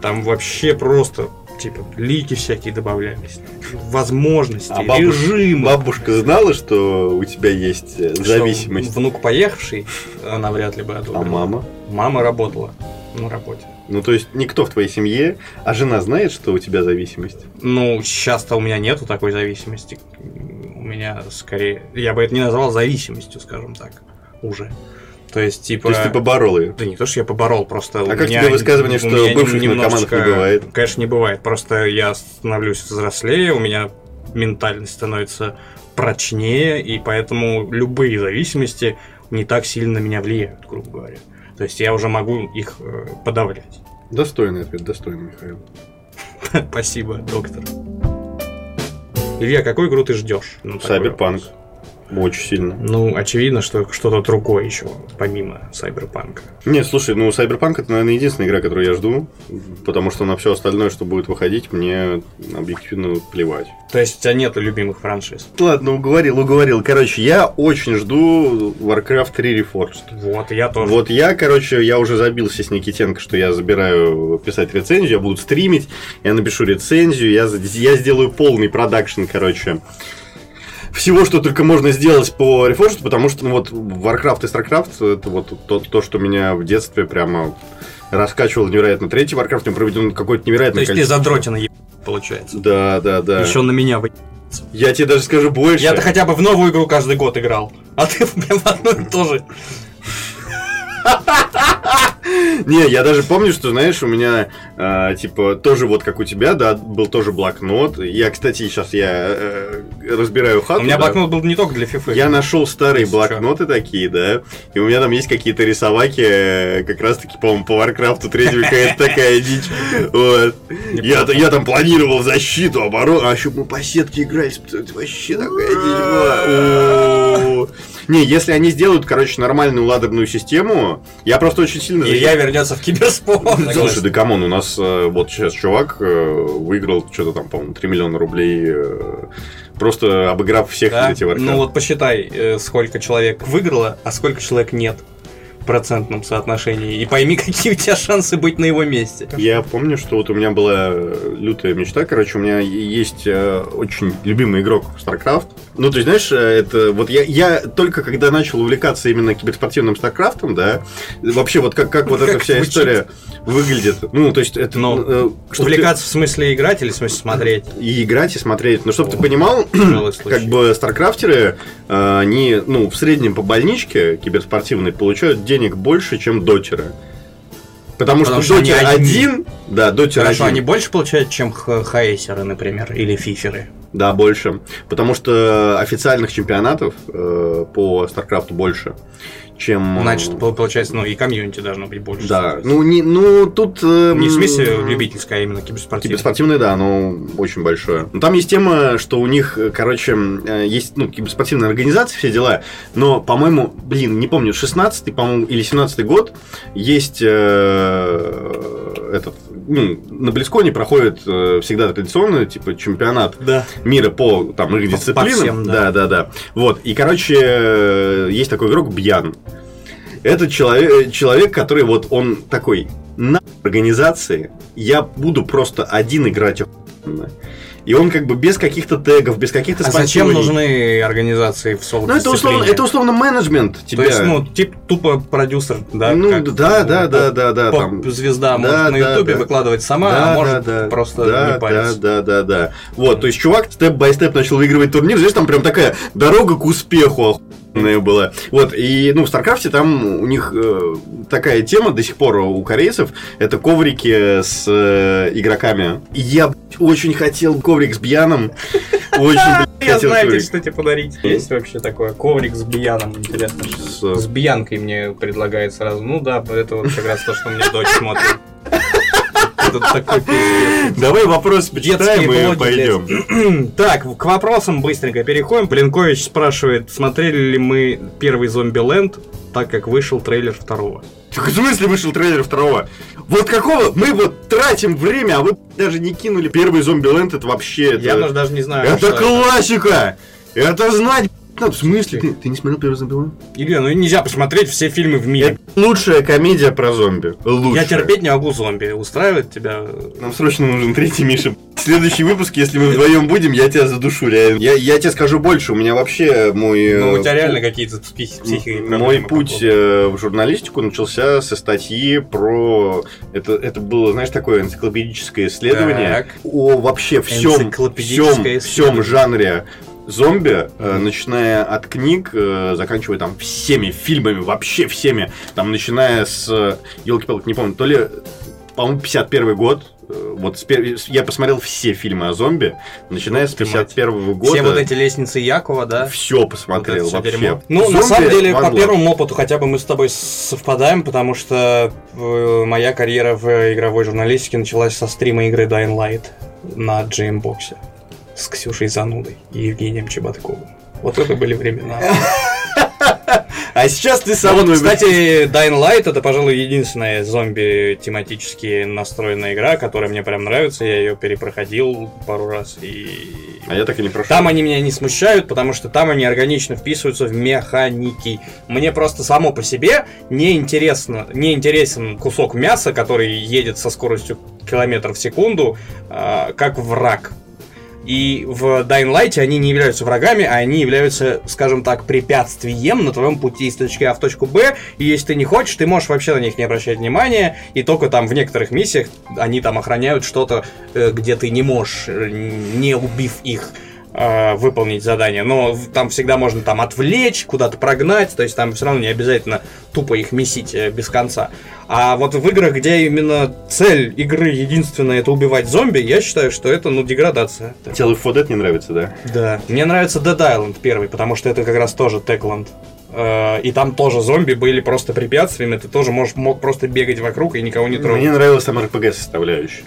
Там вообще просто, типа, лики всякие добавлялись. Возможности,
А бабуш-
режимы.
Бабушка знала, что у тебя есть э,
Что,
зависимость?
Внук поехавший, она вряд ли бы
А
одобрила.
мама?
Мама работала на работе.
Ну, то есть никто в твоей семье, а жена знает, что у тебя зависимость?
Ну, сейчас-то у меня нету такой зависимости. У меня скорее... Я бы это не назвал зависимостью, скажем так. Уже. То есть, типа...
То есть ты поборол ее?
Да не то, что я поборол, просто...
А как тебе высказывание, что бывших наркоманов не бывает?
Конечно, не бывает. Просто я становлюсь взрослее, у меня ментальность становится прочнее, и поэтому любые зависимости не так сильно на меня влияют, грубо говоря. То есть я уже могу их э, подавлять.
Достойный ответ, достойный, Михаил.
Спасибо, доктор. Илья, какую игру ты ждешь? Ну,
Cyberpunk.
вопрос.
Очень сильно.
Ну, очевидно, что что-то другое еще, помимо Сайберпанка.
Не, слушай, ну Cyberpunk это, наверное, единственная игра, которую я жду, потому что на все остальное, что будет выходить, мне объективно плевать.
То есть у тебя нету любимых франшиз?
Ладно, уговорил, уговорил. Короче, я очень жду Warcraft 3 Reforged.
Вот, я тоже.
Вот я, короче, я уже забился с Никитенко, что я забираю писать рецензию, я буду стримить, я напишу рецензию, я, я сделаю полный продакшн, короче, всего, что только можно сделать по Reforged, потому что ну, вот Warcraft и StarCraft это вот то, то, что меня в детстве прямо раскачивал невероятно. Третий Warcraft, он проведен какой-то невероятный
То есть ты задротина еб... получается.
Да, да, да.
Еще на меня вы...
Я тебе даже скажу больше.
Я-то хотя бы в новую игру каждый год играл. А ты прям в одну и ту же.
Не, я даже помню, что, знаешь, у меня, э, типа, тоже вот как у тебя, да, был тоже блокнот. Я, кстати, сейчас я э, разбираю хату.
У меня
да.
блокнот был не только для FIFA.
Я нашел старые блокноты такие, да, и у меня там есть какие-то рисоваки, э, как раз-таки, по-моему, по Варкрафту третьего какая-то такая дичь. Вот. Я, я там планировал защиту, оборону, а еще мы по сетке играли, вообще такая дичь была. Не, если они сделают, короче, нормальную ладерную систему, я просто очень сильно...
Илья вернется в киберспорт.
Слушай, да come on, у нас э, вот сейчас чувак э, выиграл что-то там, по-моему, 3 миллиона рублей, э, просто обыграв всех
Да?
эти Warcraft.
Ну вот посчитай, сколько человек выиграло, а сколько человек нет процентном соотношении. И пойми, какие у тебя шансы быть на его месте.
Я помню, что вот у меня была э, лютая мечта. Короче, у меня есть э, очень любимый игрок StarCraft. Ну, ты знаешь, э, это вот я, я только когда начал увлекаться именно киберспортивным StarCraft, да, вообще вот как, как вот эта вся история выглядит. Ну, то есть это...
Ну,
э,
Увлекаться в смысле играть или в смысле смотреть?
ты- И играть, и смотреть. Но чтобы ты понимал, как бы старкрафтеры, э, они, ну, в среднем по больничке киберспортивной получают денег больше, чем дотеры. Потому,
Потому
что
что
дотер
одни.
один, да, дотер
Хорошо,
один.
они больше получают, чем х- хаэсеры, например, или фиферы.
Да, больше. Потому что официальных чемпионатов э, по StarCraft больше, чем... э,
Значит, пол- получается, ну и комьюнити должно быть больше.
Да. Ну, не, ну тут... э,
Не в смысле
м,
любительское, а именно киберспортивное.
Киберспортивное, да, оно очень большое. Но там есть тема, что у них, э, короче, э, есть, ну, киберспортивная организация, все дела, но, по-моему, блин, не помню, 16-й, по-моему, или 17-й год есть э, этот, ну, на Близконе проходит э, всегда традиционно, типа, чемпионат
Да.
мира по там их
По- по
дисциплинам.
всем,
да,
да.
да, да. Вот. И, короче, э, есть такой игрок Бьян. Это человек, человек, который вот он такой на организации. Я буду просто один играть охуенно». И он как бы без каких-то тегов, без каких-то
А зачем нужны организации в соло
Ну, это условно, это условно менеджмент тебя.
То есть, ну, тип тупо продюсер, да?
Ну,
как,
да,
э,
да, да, да, да, там.
Поп-звезда
Да,
может на
да,
Ютубе
да.
выкладывать сама,
Да,
а может
да, да.
просто
да,
не париться.
Да, да, да, да. Вот, то есть чувак степ-бай-степ начал выигрывать турнир, знаешь, там прям такая дорога к успеху охуенная была. Вот, и, ну, в Старкрафте там у них э, такая тема до сих пор у корейцев, это коврики с э, игроками. И я, блядь, очень хотел коврик с Бьяном. Очень, блядь,
Я знаю, что тебе подарить. Есть вообще такое коврик с бияном, интересно.
С-
бьянкой мне предлагают сразу. Ну да, это вот как раз то, что мне дочь смотрит. Это такой пиздец.
Давай вопрос почитаем
Детские
и
блоги,
пойдем.
Так, к вопросам быстренько переходим. Пленкович спрашивает, смотрели ли мы первый Зомби-ленд, так как вышел трейлер второго.
В смысле вышел трейлер второго? Вот какого? Мы вот тратим время, а вы даже не кинули первый зомби-ленд, это вообще...
Я даже даже не знаю,
это. классика! Это знать надо. В смысле? Ты, ты не смотрел первый зомби-ленд?
Илья, ну нельзя посмотреть все фильмы в мире.
Это лучшая комедия про зомби. Лучшая.
Я терпеть не могу зомби. Устраивает тебя?
Нам срочно нужен третий Миша. Следующий выпуск, если мы вдвоем будем, я тебя задушу, реально. Я, я тебе скажу больше, у меня вообще мой...
Ну, у
э,
тебя реально какие-то психи- психи-
Мой путь э, в журналистику начался со статьи про... Это, это было, знаешь, такое энциклопедическое исследование
Так.
о вообще всем, всем, всем жанре зомби, э, начиная от книг, э, заканчивая там всеми фильмами, вообще всеми, там начиная с, елки-палки, не помню, то ли, по-моему, 51 год, э, вот я посмотрел все фильмы о зомби, начиная с
Ух ты, мать.
51 года.
Все вот эти лестницы Якова, да?
Все посмотрел
Вот всё
вообще.
дерьмо. Ну, на
Зомби
самом деле, по первому опыту хотя бы мы с тобой совпадаем, потому что э, моя карьера в игровой журналистике началась со стрима игры Dying Light на GMBox с Ксюшей Занудой и Евгением Чеботковым. Вот это были времена.
А сейчас ты сам...
вот, кстати, Dying Light это, пожалуй, единственная зомби тематически настроенная игра, которая мне прям нравится. Я ее перепроходил пару раз и
А я так и не прошел.
Там они меня не смущают, потому что там они органично вписываются в механики. Мне просто само по себе не интересно, не интересен кусок мяса, который едет со скоростью километр в секунду, а, как враг. И в Dying Light они не являются врагами, а они являются, скажем так, препятствием на твоем пути из точки А в точку Б. И если ты не хочешь, ты можешь вообще на них не обращать внимания. И только там в некоторых миссиях они там охраняют что-то, э, где ты не можешь, э, не убив их, э, выполнить задание. Но там всегда можно там отвлечь, куда-то прогнать. То есть там все равно не обязательно тупо их месить э, без конца. А вот в играх, где именно цель игры единственная это убивать зомби, я считаю, что это, ну, деградация.
Left 4 Dead не нравится, да?
Да. Мне нравится Dead Island первый, потому что это как раз тоже Techland. Э, И там тоже зомби были просто препятствиями, ты тоже можешь, мог просто бегать вокруг и никого не трогать.
Мне нравилась там RPG составляющая.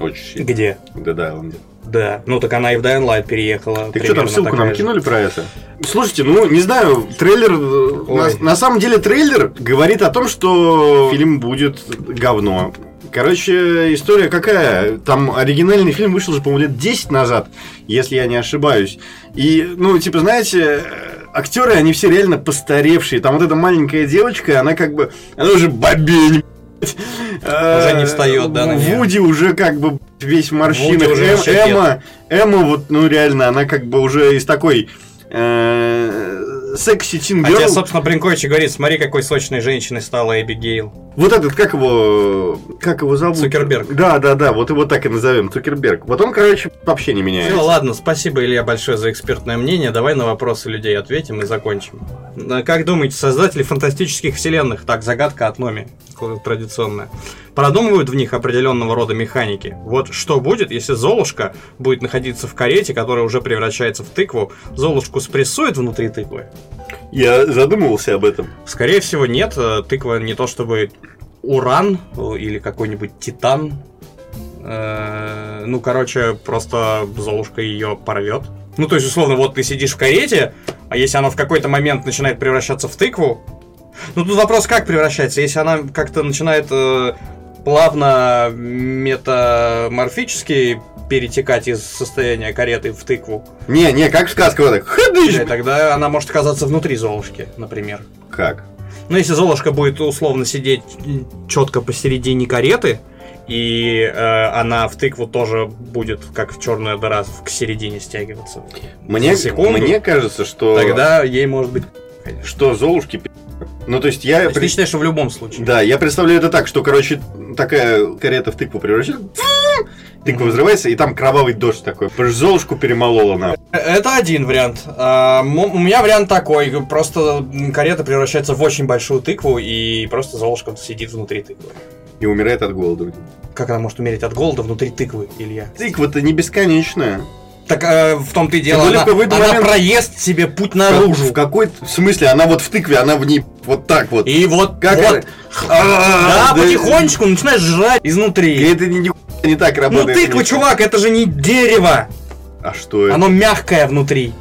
Очень сильно.
Где?
В Dead Island.
Да. Ну так она и в Dying Light переехала.
Так что там ссылку нам
же.
кинули про это? Слушайте, ну не знаю, трейлер. э,
Ой.
На, на самом деле трейлер говорит о том, что фильм будет говно. Короче, история какая? Там оригинальный фильм вышел же, по-моему, лет 10 назад, если я не ошибаюсь. И, ну, типа, знаете, актеры, они все реально постаревшие. Там вот эта маленькая девочка, она как бы, она уже бабень.
Уже не встает, да, на?
Вуди уже как бы весь
уже
Эм-. Эмма, Эмма вот, ну реально, она как бы уже из такой э, секси тин
А тебе, собственно, Бринкович и говорит, смотри, какой сочной женщиной стала Эбигейл.
Вот этот, как его, как его зовут?
Цукерберг.
Да, да, да, вот его так и назовем, Цукерберг. Вот он, короче, вообще не меняется.
Все, ладно, спасибо, Илья, большое за экспертное мнение. Давай на вопросы людей ответим и закончим. А Как думаете, создатели фантастических вселенных, так, загадка от Номи, традиционная, продумывают в них определенного рода механики? Вот что будет, если Золушка будет находиться в карете, которая уже превращается в тыкву, Золушку спрессует внутри тыквы?
Я задумывался об этом.
Скорее всего, нет. Э, Тыква не то чтобы уран э, или какой-нибудь титан. Э, Ну, короче, просто Золушка ее порвет. Ну, то есть, условно, вот ты сидишь в карете, а если она в какой-то момент начинает превращаться в тыкву, ну, тут вопрос, как превращается. Если она как-то начинает э, плавно метаморфически перетекать из состояния кареты в тыкву,
Не, не, как сказка вот так. Ходыш!
э, тогда она может оказаться внутри Золушки, например.
Как?
Ну, если Золушка будет условно сидеть четко посередине кареты, и э, она в тыкву тоже будет, как в черная дыра, к середине стягиваться.
Мне,
секунду.
мне кажется, что,
Тогда ей может быть...
что Золушки... Ну, то есть я...
То есть
при-
ты считаешь, что в любом случае?
Да, я представляю это так, что, короче, такая карета в тыкву превращается. Тыква взрывается, и там кровавый дождь такой. Потому что Золушку перемолола на.
Это один вариант. А, у меня вариант такой. Просто карета превращается в очень большую тыкву, и просто Золушка сидит внутри тыквы.
И умирает от голода.
Как она может умереть от голода внутри тыквы, Илья?
Тыква-то не бесконечная.
Так э, в том-то и дело, она,
в
она
момент-
проест себе путь
В
наружу.
какой-то в смысле, она вот в тыкве, она в ней вот так вот.
И вот,
Как
вот
она-
Да,
А,
потихонечку начинаешь жрать изнутри.
Это не, не, не так
Ну
работает.
тыква, чувак, это же не дерево.
А что это?
Оно мягкое внутри.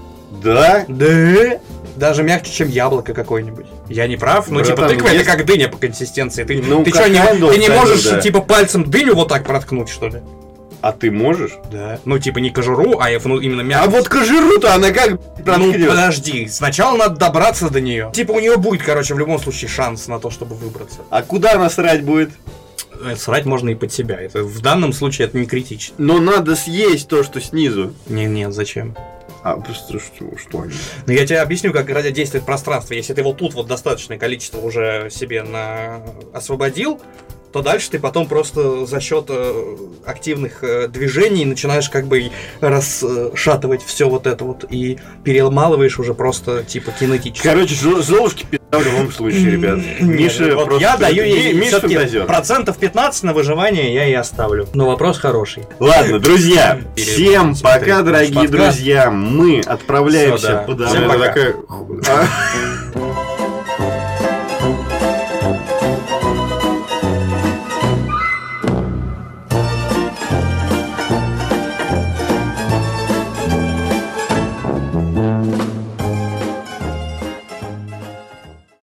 Да?
Да? Даже мягче, чем яблоко какое-нибудь. Я не прав? Ну,
Братан,
типа, тыква
есть-
это как дыня по консистенции. Ты,
Ну,
ты что, не, ты не можешь,
да.
типа, пальцем дыню вот так проткнуть, что ли?
А ты можешь?
Да. Ну, типа, не кожуру, а ну, именно
А
мягкость.
вот кожуру-то она как
Ну,
проткнет?
подожди, сначала надо добраться до нее. Типа, у нее будет, короче, в любом случае шанс на то, чтобы выбраться.
А куда она срать будет?
Э, Срать можно и под себя. Это, в данном случае это не критично.
Но надо съесть то, что снизу.
Не, нет, зачем?
А, просто что, что они?
Ну, я тебе объясню, как ради действует пространство. Если ты вот тут вот достаточное количество уже себе на... освободил, то дальше ты потом просто за счет э, активных э, движений начинаешь как бы расшатывать все вот это вот и перемалываешь уже просто типа кинетически.
Короче, Зо- Золушки в любом случае, ребят. Миша
вот
просто...
я даю ей
Ми- Миша
всё-таки
фантазер.
процентов 15 на выживание я ей оставлю. Но вопрос хороший.
Ладно, друзья, всем пока, дорогие друзья. Мы отправляемся
Всё, да. Всем пока.